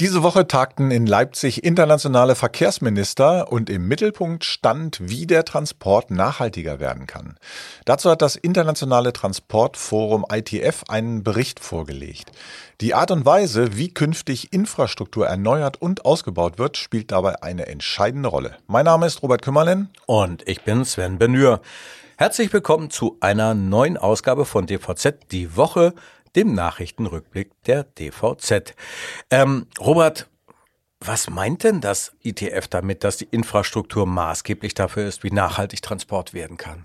Diese Woche tagten in Leipzig internationale Verkehrsminister und im Mittelpunkt stand, wie der Transport nachhaltiger werden kann. Dazu hat das internationale Transportforum ITF einen Bericht vorgelegt. Die Art und Weise, wie künftig Infrastruktur erneuert und ausgebaut wird, spielt dabei eine entscheidende Rolle. Mein Name ist Robert Kümmerlen. Und ich bin Sven Benür. Herzlich willkommen zu einer neuen Ausgabe von DVZ Die Woche dem Nachrichtenrückblick der DVZ. Ähm, Robert, was meint denn das ITF damit, dass die Infrastruktur maßgeblich dafür ist, wie nachhaltig Transport werden kann?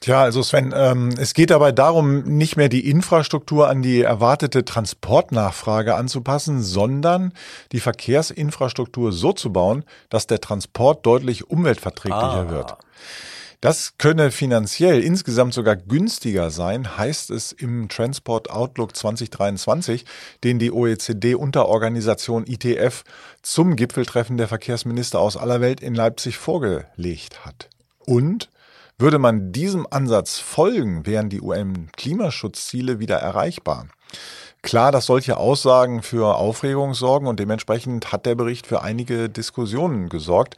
Tja, also Sven, ähm, es geht dabei darum, nicht mehr die Infrastruktur an die erwartete Transportnachfrage anzupassen, sondern die Verkehrsinfrastruktur so zu bauen, dass der Transport deutlich umweltverträglicher ah. wird. Das könne finanziell insgesamt sogar günstiger sein, heißt es im Transport Outlook 2023, den die OECD-Unterorganisation ITF zum Gipfeltreffen der Verkehrsminister aus aller Welt in Leipzig vorgelegt hat. Und würde man diesem Ansatz folgen, wären die UN-Klimaschutzziele wieder erreichbar. Klar, dass solche Aussagen für Aufregung sorgen und dementsprechend hat der Bericht für einige Diskussionen gesorgt.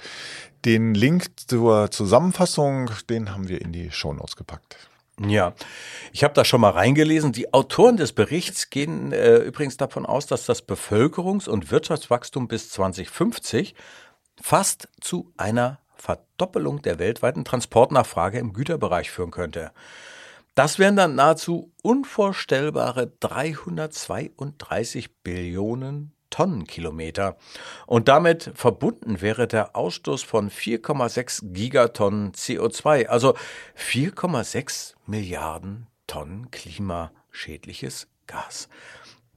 Den Link zur Zusammenfassung, den haben wir in die Shownotes gepackt. Ja, ich habe da schon mal reingelesen. Die Autoren des Berichts gehen äh, übrigens davon aus, dass das Bevölkerungs- und Wirtschaftswachstum bis 2050 fast zu einer Verdoppelung der weltweiten Transportnachfrage im Güterbereich führen könnte. Das wären dann nahezu unvorstellbare 332 Billionen Tonnenkilometer. Und damit verbunden wäre der Ausstoß von 4,6 Gigatonnen CO2, also 4,6 Milliarden Tonnen klimaschädliches Gas.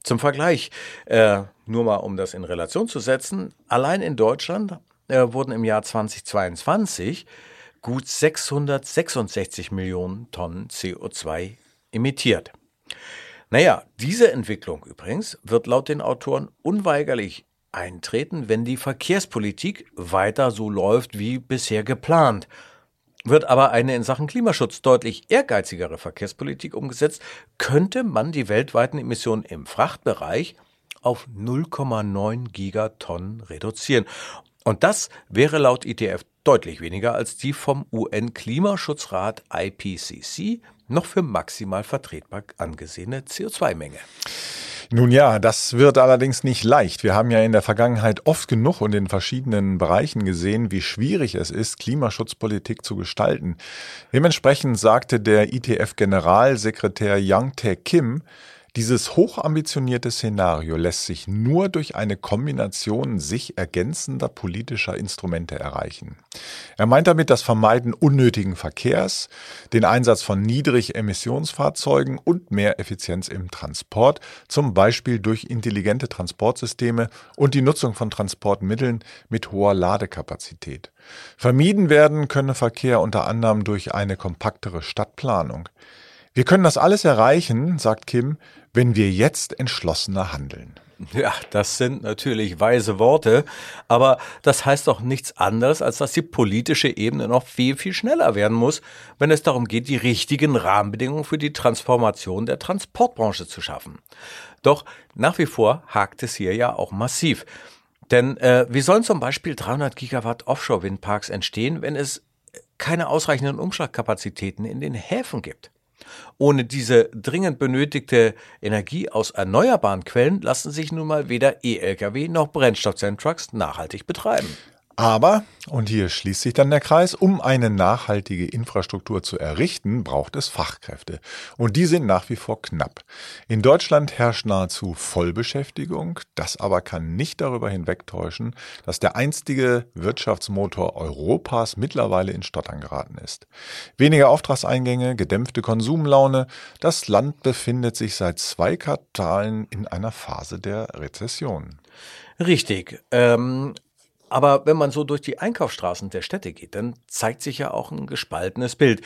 Zum Vergleich, äh, nur mal um das in Relation zu setzen, allein in Deutschland äh, wurden im Jahr 2022 gut 666 Millionen Tonnen CO2 emittiert. Naja, diese Entwicklung übrigens wird laut den Autoren unweigerlich eintreten, wenn die Verkehrspolitik weiter so läuft wie bisher geplant. Wird aber eine in Sachen Klimaschutz deutlich ehrgeizigere Verkehrspolitik umgesetzt, könnte man die weltweiten Emissionen im Frachtbereich auf 0,9 Gigatonnen reduzieren. Und das wäre laut ITF deutlich weniger als die vom UN-Klimaschutzrat IPCC noch für maximal vertretbar angesehene CO2-Menge. Nun ja, das wird allerdings nicht leicht. Wir haben ja in der Vergangenheit oft genug und in verschiedenen Bereichen gesehen, wie schwierig es ist, Klimaschutzpolitik zu gestalten. Dementsprechend sagte der ITF-Generalsekretär Yang Tae Kim, dieses hochambitionierte Szenario lässt sich nur durch eine Kombination sich ergänzender politischer Instrumente erreichen. Er meint damit das Vermeiden unnötigen Verkehrs, den Einsatz von Niedrigemissionsfahrzeugen und mehr Effizienz im Transport, zum Beispiel durch intelligente Transportsysteme und die Nutzung von Transportmitteln mit hoher Ladekapazität. Vermieden werden könne Verkehr unter anderem durch eine kompaktere Stadtplanung. Wir können das alles erreichen, sagt Kim, wenn wir jetzt entschlossener handeln. Ja, das sind natürlich weise Worte, aber das heißt doch nichts anderes, als dass die politische Ebene noch viel, viel schneller werden muss, wenn es darum geht, die richtigen Rahmenbedingungen für die Transformation der Transportbranche zu schaffen. Doch nach wie vor hakt es hier ja auch massiv. Denn äh, wie sollen zum Beispiel 300 Gigawatt Offshore-Windparks entstehen, wenn es keine ausreichenden Umschlagkapazitäten in den Häfen gibt? Ohne diese dringend benötigte Energie aus erneuerbaren Quellen lassen sich nun mal weder E-Lkw noch Brennstoffzellentrucks nachhaltig betreiben. Aber, und hier schließt sich dann der Kreis, um eine nachhaltige Infrastruktur zu errichten, braucht es Fachkräfte. Und die sind nach wie vor knapp. In Deutschland herrscht nahezu Vollbeschäftigung. Das aber kann nicht darüber hinwegtäuschen, dass der einstige Wirtschaftsmotor Europas mittlerweile in Stottern geraten ist. Weniger Auftragseingänge, gedämpfte Konsumlaune. Das Land befindet sich seit zwei Quartalen in einer Phase der Rezession. Richtig. Ähm, Aber wenn man so durch die Einkaufsstraßen der Städte geht, dann zeigt sich ja auch ein gespaltenes Bild.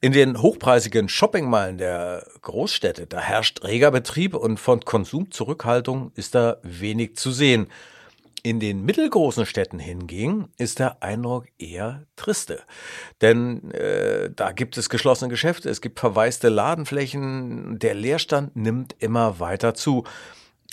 In den hochpreisigen Shoppingmeilen der Großstädte, da herrscht reger Betrieb und von Konsumzurückhaltung ist da wenig zu sehen. In den mittelgroßen Städten hingegen ist der Eindruck eher triste. Denn äh, da gibt es geschlossene Geschäfte, es gibt verwaiste Ladenflächen, der Leerstand nimmt immer weiter zu.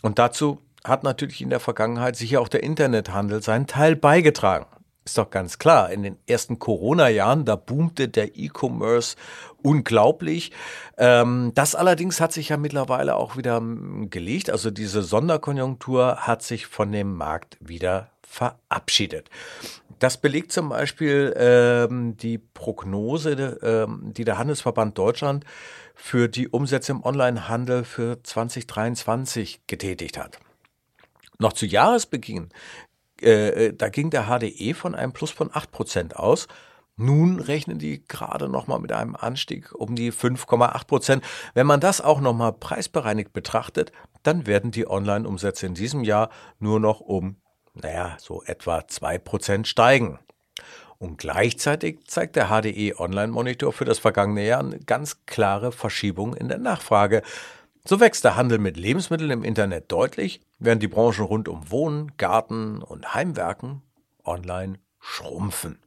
Und dazu hat natürlich in der Vergangenheit sicher auch der Internethandel seinen Teil beigetragen. Ist doch ganz klar, in den ersten Corona-Jahren, da boomte der E-Commerce unglaublich. Ähm, das allerdings hat sich ja mittlerweile auch wieder ähm, gelegt. Also diese Sonderkonjunktur hat sich von dem Markt wieder verabschiedet. Das belegt zum Beispiel ähm, die Prognose, die der Handelsverband Deutschland für die Umsätze im Onlinehandel für 2023 getätigt hat. Noch zu Jahresbeginn, äh, äh da ging der HDE von einem Plus von 8% aus. Nun rechnen die gerade nochmal mit einem Anstieg um die 5,8 Prozent. Wenn man das auch nochmal preisbereinigt betrachtet, dann werden die Online-Umsätze in diesem Jahr nur noch um, naja, so etwa 2 Prozent steigen. Und gleichzeitig zeigt der HDE Online-Monitor für das vergangene Jahr eine ganz klare Verschiebung in der Nachfrage. So wächst der Handel mit Lebensmitteln im Internet deutlich, während die Branchen rund um Wohnen, Garten und Heimwerken online schrumpfen.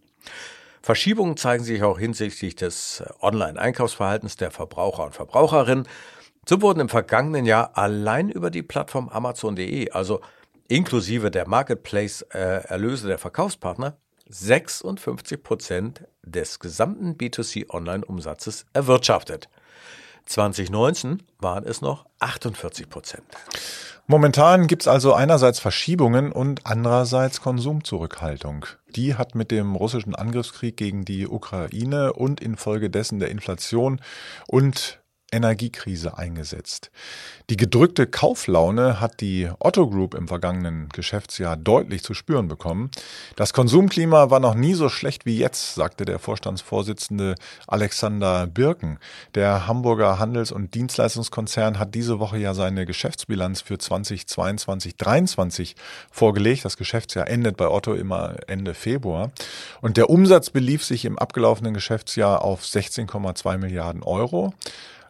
Verschiebungen zeigen sich auch hinsichtlich des Online-Einkaufsverhaltens der Verbraucher und Verbraucherinnen. So wurden im vergangenen Jahr allein über die Plattform Amazon.de, also inklusive der Marketplace-Erlöse der Verkaufspartner, 56 Prozent des gesamten B2C-Online-Umsatzes erwirtschaftet. 2019 waren es noch 48 Prozent. Momentan gibt es also einerseits Verschiebungen und andererseits Konsumzurückhaltung. Die hat mit dem russischen Angriffskrieg gegen die Ukraine und infolgedessen der Inflation und Energiekrise eingesetzt. Die gedrückte Kauflaune hat die Otto Group im vergangenen Geschäftsjahr deutlich zu spüren bekommen. Das Konsumklima war noch nie so schlecht wie jetzt, sagte der Vorstandsvorsitzende Alexander Birken. Der Hamburger Handels- und Dienstleistungskonzern hat diese Woche ja seine Geschäftsbilanz für 2022 2023 vorgelegt. Das Geschäftsjahr endet bei Otto immer Ende Februar. Und der Umsatz belief sich im abgelaufenen Geschäftsjahr auf 16,2 Milliarden Euro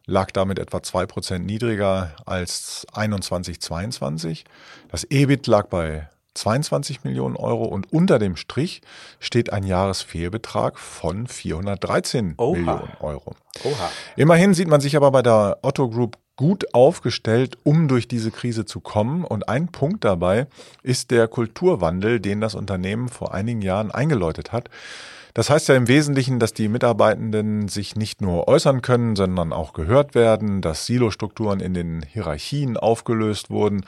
lag damit etwa zwei Prozent niedriger als 21, 22. Das EBIT lag bei 22 Millionen Euro und unter dem Strich steht ein Jahresfehlbetrag von 413 Oha. Millionen Euro. Oha. Immerhin sieht man sich aber bei der Otto Group gut aufgestellt, um durch diese Krise zu kommen. Und ein Punkt dabei ist der Kulturwandel, den das Unternehmen vor einigen Jahren eingeläutet hat. Das heißt ja im Wesentlichen, dass die Mitarbeitenden sich nicht nur äußern können, sondern auch gehört werden, dass Silostrukturen in den Hierarchien aufgelöst wurden,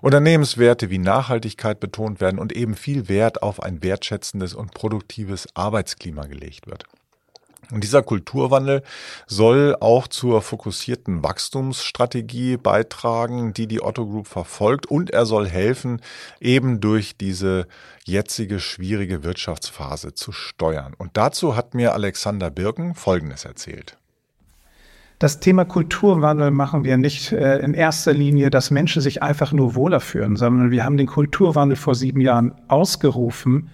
Unternehmenswerte wie Nachhaltigkeit betont werden und eben viel Wert auf ein wertschätzendes und produktives Arbeitsklima gelegt wird. Und dieser Kulturwandel soll auch zur fokussierten Wachstumsstrategie beitragen, die die Otto Group verfolgt. Und er soll helfen, eben durch diese jetzige schwierige Wirtschaftsphase zu steuern. Und dazu hat mir Alexander Birken Folgendes erzählt. Das Thema Kulturwandel machen wir nicht äh, in erster Linie, dass Menschen sich einfach nur wohler fühlen, sondern wir haben den Kulturwandel vor sieben Jahren ausgerufen,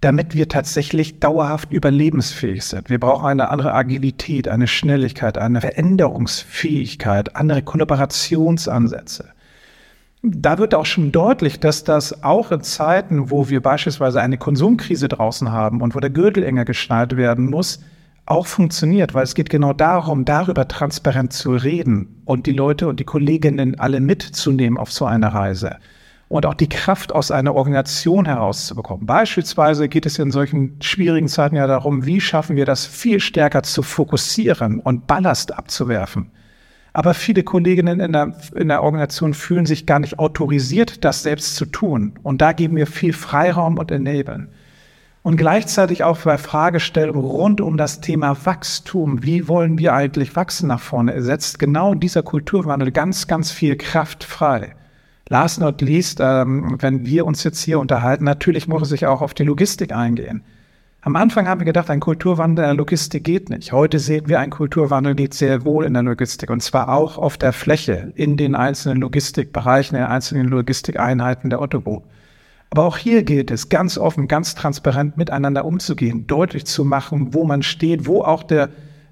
damit wir tatsächlich dauerhaft überlebensfähig sind. Wir brauchen eine andere Agilität, eine Schnelligkeit, eine Veränderungsfähigkeit, andere Kollaborationsansätze. Da wird auch schon deutlich, dass das auch in Zeiten, wo wir beispielsweise eine Konsumkrise draußen haben und wo der Gürtel enger geschnallt werden muss, auch funktioniert, weil es geht genau darum, darüber transparent zu reden und die Leute und die Kolleginnen alle mitzunehmen auf so eine Reise und auch die Kraft aus einer Organisation herauszubekommen. Beispielsweise geht es in solchen schwierigen Zeiten ja darum, wie schaffen wir das viel stärker zu fokussieren und Ballast abzuwerfen. Aber viele Kolleginnen in der, in der Organisation fühlen sich gar nicht autorisiert, das selbst zu tun. Und da geben wir viel Freiraum und Enablen. Und gleichzeitig auch bei Fragestellungen rund um das Thema Wachstum. Wie wollen wir eigentlich wachsen nach vorne? Setzt genau dieser Kulturwandel ganz, ganz viel Kraft frei. Last not least, ähm, wenn wir uns jetzt hier unterhalten, natürlich muss ich auch auf die Logistik eingehen. Am Anfang haben wir gedacht, ein Kulturwandel in der Logistik geht nicht. Heute sehen wir, ein Kulturwandel geht sehr wohl in der Logistik und zwar auch auf der Fläche, in den einzelnen Logistikbereichen, in den einzelnen Logistikeinheiten der Otto Group. Aber auch hier gilt es, ganz offen, ganz transparent miteinander umzugehen, deutlich zu machen, wo man steht, wo auch der,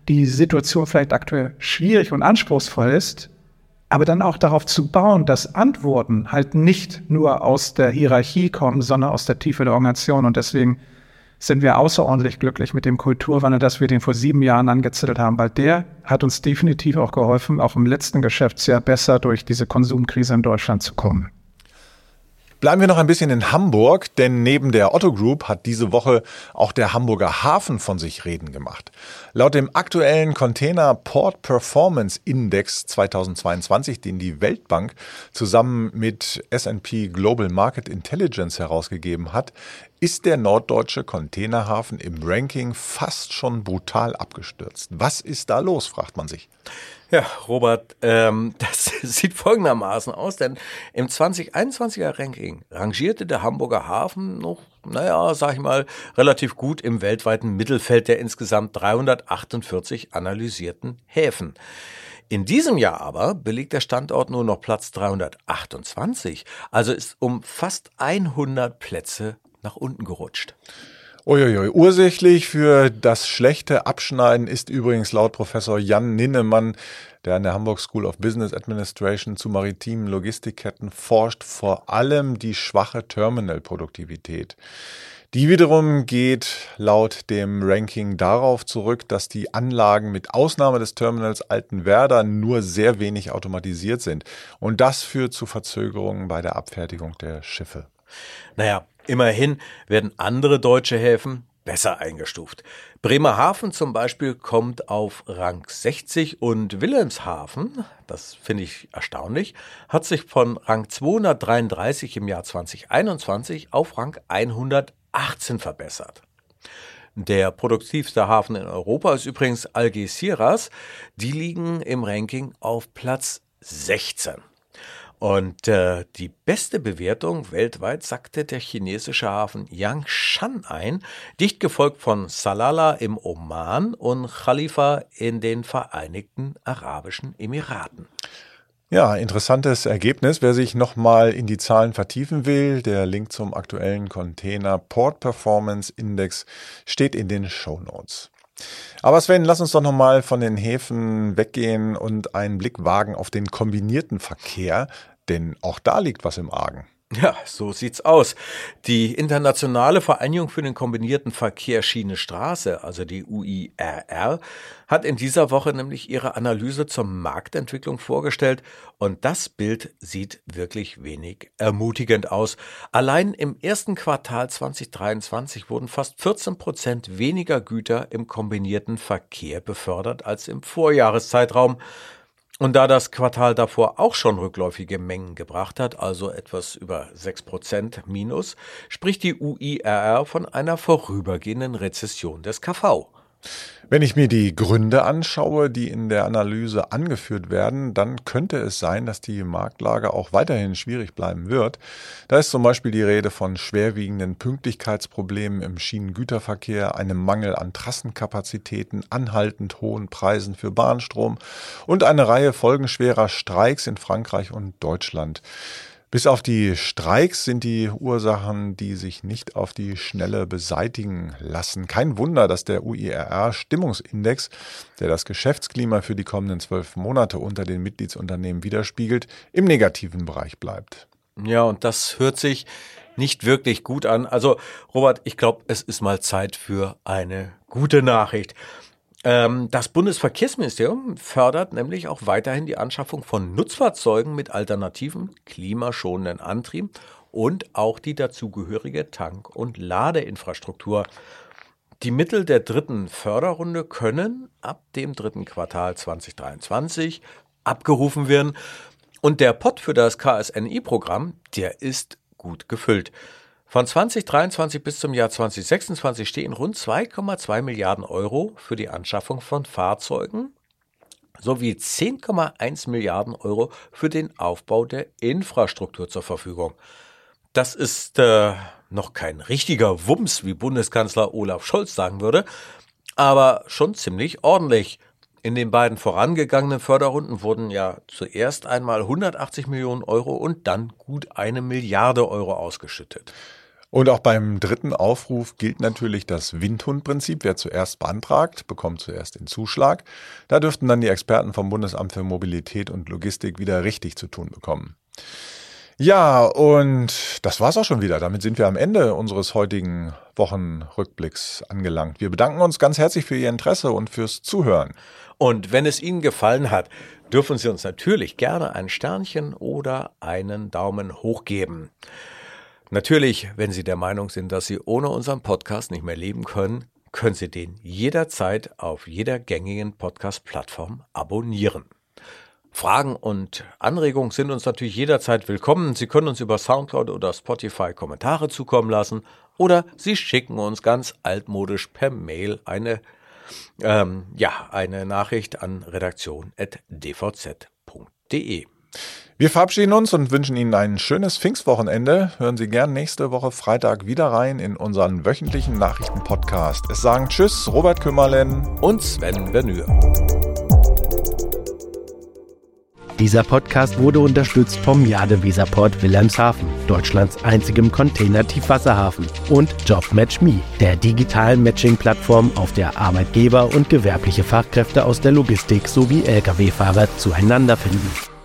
die Situation vielleicht aktuell schwierig und anspruchsvoll ist, aber dann auch darauf zu bauen, dass Antworten halt nicht nur aus der Hierarchie kommen, sondern aus der Tiefe der Organisation. Und deswegen sind wir außerordentlich glücklich mit dem Kulturwandel, dass wir den vor sieben Jahren angezettelt haben, weil der hat uns definitiv auch geholfen, auch im letzten Geschäftsjahr besser durch diese Konsumkrise in Deutschland zu kommen. Bleiben wir noch ein bisschen in Hamburg, denn neben der Otto Group hat diese Woche auch der Hamburger Hafen von sich reden gemacht. Laut dem aktuellen Container Port Performance Index 2022, den die Weltbank zusammen mit S&P Global Market Intelligence herausgegeben hat, ist der norddeutsche Containerhafen im Ranking fast schon brutal abgestürzt. Was ist da los, fragt man sich. Ja, Robert, ähm, das sieht folgendermaßen aus, denn im 2021er Ranking rangierte der Hamburger Hafen noch, naja, sag ich mal, relativ gut im weltweiten Mittelfeld der insgesamt 348 analysierten Häfen. In diesem Jahr aber belegt der Standort nur noch Platz 328, also ist um fast 100 Plätze nach unten gerutscht. Uiuiui. Ursächlich für das schlechte Abschneiden ist übrigens laut Professor Jan Ninnemann, der an der Hamburg School of Business Administration zu maritimen Logistikketten forscht, vor allem die schwache Terminalproduktivität. Die wiederum geht laut dem Ranking darauf zurück, dass die Anlagen mit Ausnahme des Terminals Altenwerder nur sehr wenig automatisiert sind. Und das führt zu Verzögerungen bei der Abfertigung der Schiffe. Naja, Immerhin werden andere deutsche Häfen besser eingestuft. Bremerhaven zum Beispiel kommt auf Rang 60 und Wilhelmshaven, das finde ich erstaunlich, hat sich von Rang 233 im Jahr 2021 auf Rang 118 verbessert. Der produktivste Hafen in Europa ist übrigens Algeciras. Die liegen im Ranking auf Platz 16. Und äh, die beste Bewertung weltweit sagte der chinesische Hafen Yangshan ein, dicht gefolgt von Salala im Oman und Khalifa in den Vereinigten Arabischen Emiraten. Ja, interessantes Ergebnis. Wer sich nochmal in die Zahlen vertiefen will, der Link zum aktuellen Container Port Performance Index steht in den Show Notes. Aber Sven, lass uns doch nochmal von den Häfen weggehen und einen Blick wagen auf den kombinierten Verkehr, denn auch da liegt was im Argen. Ja, so sieht's aus. Die Internationale Vereinigung für den kombinierten Verkehr Schiene Straße, also die UIRR, hat in dieser Woche nämlich ihre Analyse zur Marktentwicklung vorgestellt und das Bild sieht wirklich wenig ermutigend aus. Allein im ersten Quartal 2023 wurden fast 14 Prozent weniger Güter im kombinierten Verkehr befördert als im Vorjahreszeitraum. Und da das Quartal davor auch schon rückläufige Mengen gebracht hat, also etwas über 6% minus, spricht die UIRR von einer vorübergehenden Rezession des KV. Wenn ich mir die Gründe anschaue, die in der Analyse angeführt werden, dann könnte es sein, dass die Marktlage auch weiterhin schwierig bleiben wird. Da ist zum Beispiel die Rede von schwerwiegenden Pünktlichkeitsproblemen im Schienengüterverkehr, einem Mangel an Trassenkapazitäten, anhaltend hohen Preisen für Bahnstrom und eine Reihe folgenschwerer Streiks in Frankreich und Deutschland. Bis auf die Streiks sind die Ursachen, die sich nicht auf die Schnelle beseitigen lassen. Kein Wunder, dass der UIRR Stimmungsindex, der das Geschäftsklima für die kommenden zwölf Monate unter den Mitgliedsunternehmen widerspiegelt, im negativen Bereich bleibt. Ja, und das hört sich nicht wirklich gut an. Also, Robert, ich glaube, es ist mal Zeit für eine gute Nachricht. Ähm, das Bundesverkehrsministerium fördert nämlich auch weiterhin die Anschaffung von Nutzfahrzeugen mit alternativen, klimaschonenden Antrieben und auch die dazugehörige Tank- und Ladeinfrastruktur. Die Mittel der dritten Förderrunde können ab dem dritten Quartal 2023 abgerufen werden. Und der Pot für das KSNI-Programm, der ist gut gefüllt. Von 2023 bis zum Jahr 2026 stehen rund 2,2 Milliarden Euro für die Anschaffung von Fahrzeugen sowie 10,1 Milliarden Euro für den Aufbau der Infrastruktur zur Verfügung. Das ist äh, noch kein richtiger Wumms, wie Bundeskanzler Olaf Scholz sagen würde, aber schon ziemlich ordentlich. In den beiden vorangegangenen Förderrunden wurden ja zuerst einmal 180 Millionen Euro und dann gut eine Milliarde Euro ausgeschüttet. Und auch beim dritten Aufruf gilt natürlich das Windhundprinzip. Wer zuerst beantragt, bekommt zuerst den Zuschlag. Da dürften dann die Experten vom Bundesamt für Mobilität und Logistik wieder richtig zu tun bekommen. Ja, und das war's auch schon wieder. Damit sind wir am Ende unseres heutigen Wochenrückblicks angelangt. Wir bedanken uns ganz herzlich für Ihr Interesse und fürs Zuhören. Und wenn es Ihnen gefallen hat, dürfen Sie uns natürlich gerne ein Sternchen oder einen Daumen hoch geben. Natürlich, wenn Sie der Meinung sind, dass Sie ohne unseren Podcast nicht mehr leben können, können Sie den jederzeit auf jeder gängigen Podcast-Plattform abonnieren. Fragen und Anregungen sind uns natürlich jederzeit willkommen. Sie können uns über Soundcloud oder Spotify Kommentare zukommen lassen oder Sie schicken uns ganz altmodisch per Mail eine, ähm, ja, eine Nachricht an redaktion.dvz.de. Wir verabschieden uns und wünschen Ihnen ein schönes Pfingstwochenende. Hören Sie gern nächste Woche Freitag wieder rein in unseren wöchentlichen Nachrichtenpodcast. Es sagen Tschüss, Robert Kümmerlen und Sven Bernür. Dieser Podcast wurde unterstützt vom Jade Weserport Wilhelmshaven, Deutschlands einzigem Container-Tiefwasserhafen und JobMatchMe, der digitalen Matching-Plattform, auf der Arbeitgeber und gewerbliche Fachkräfte aus der Logistik sowie Lkw-Fahrer zueinander finden.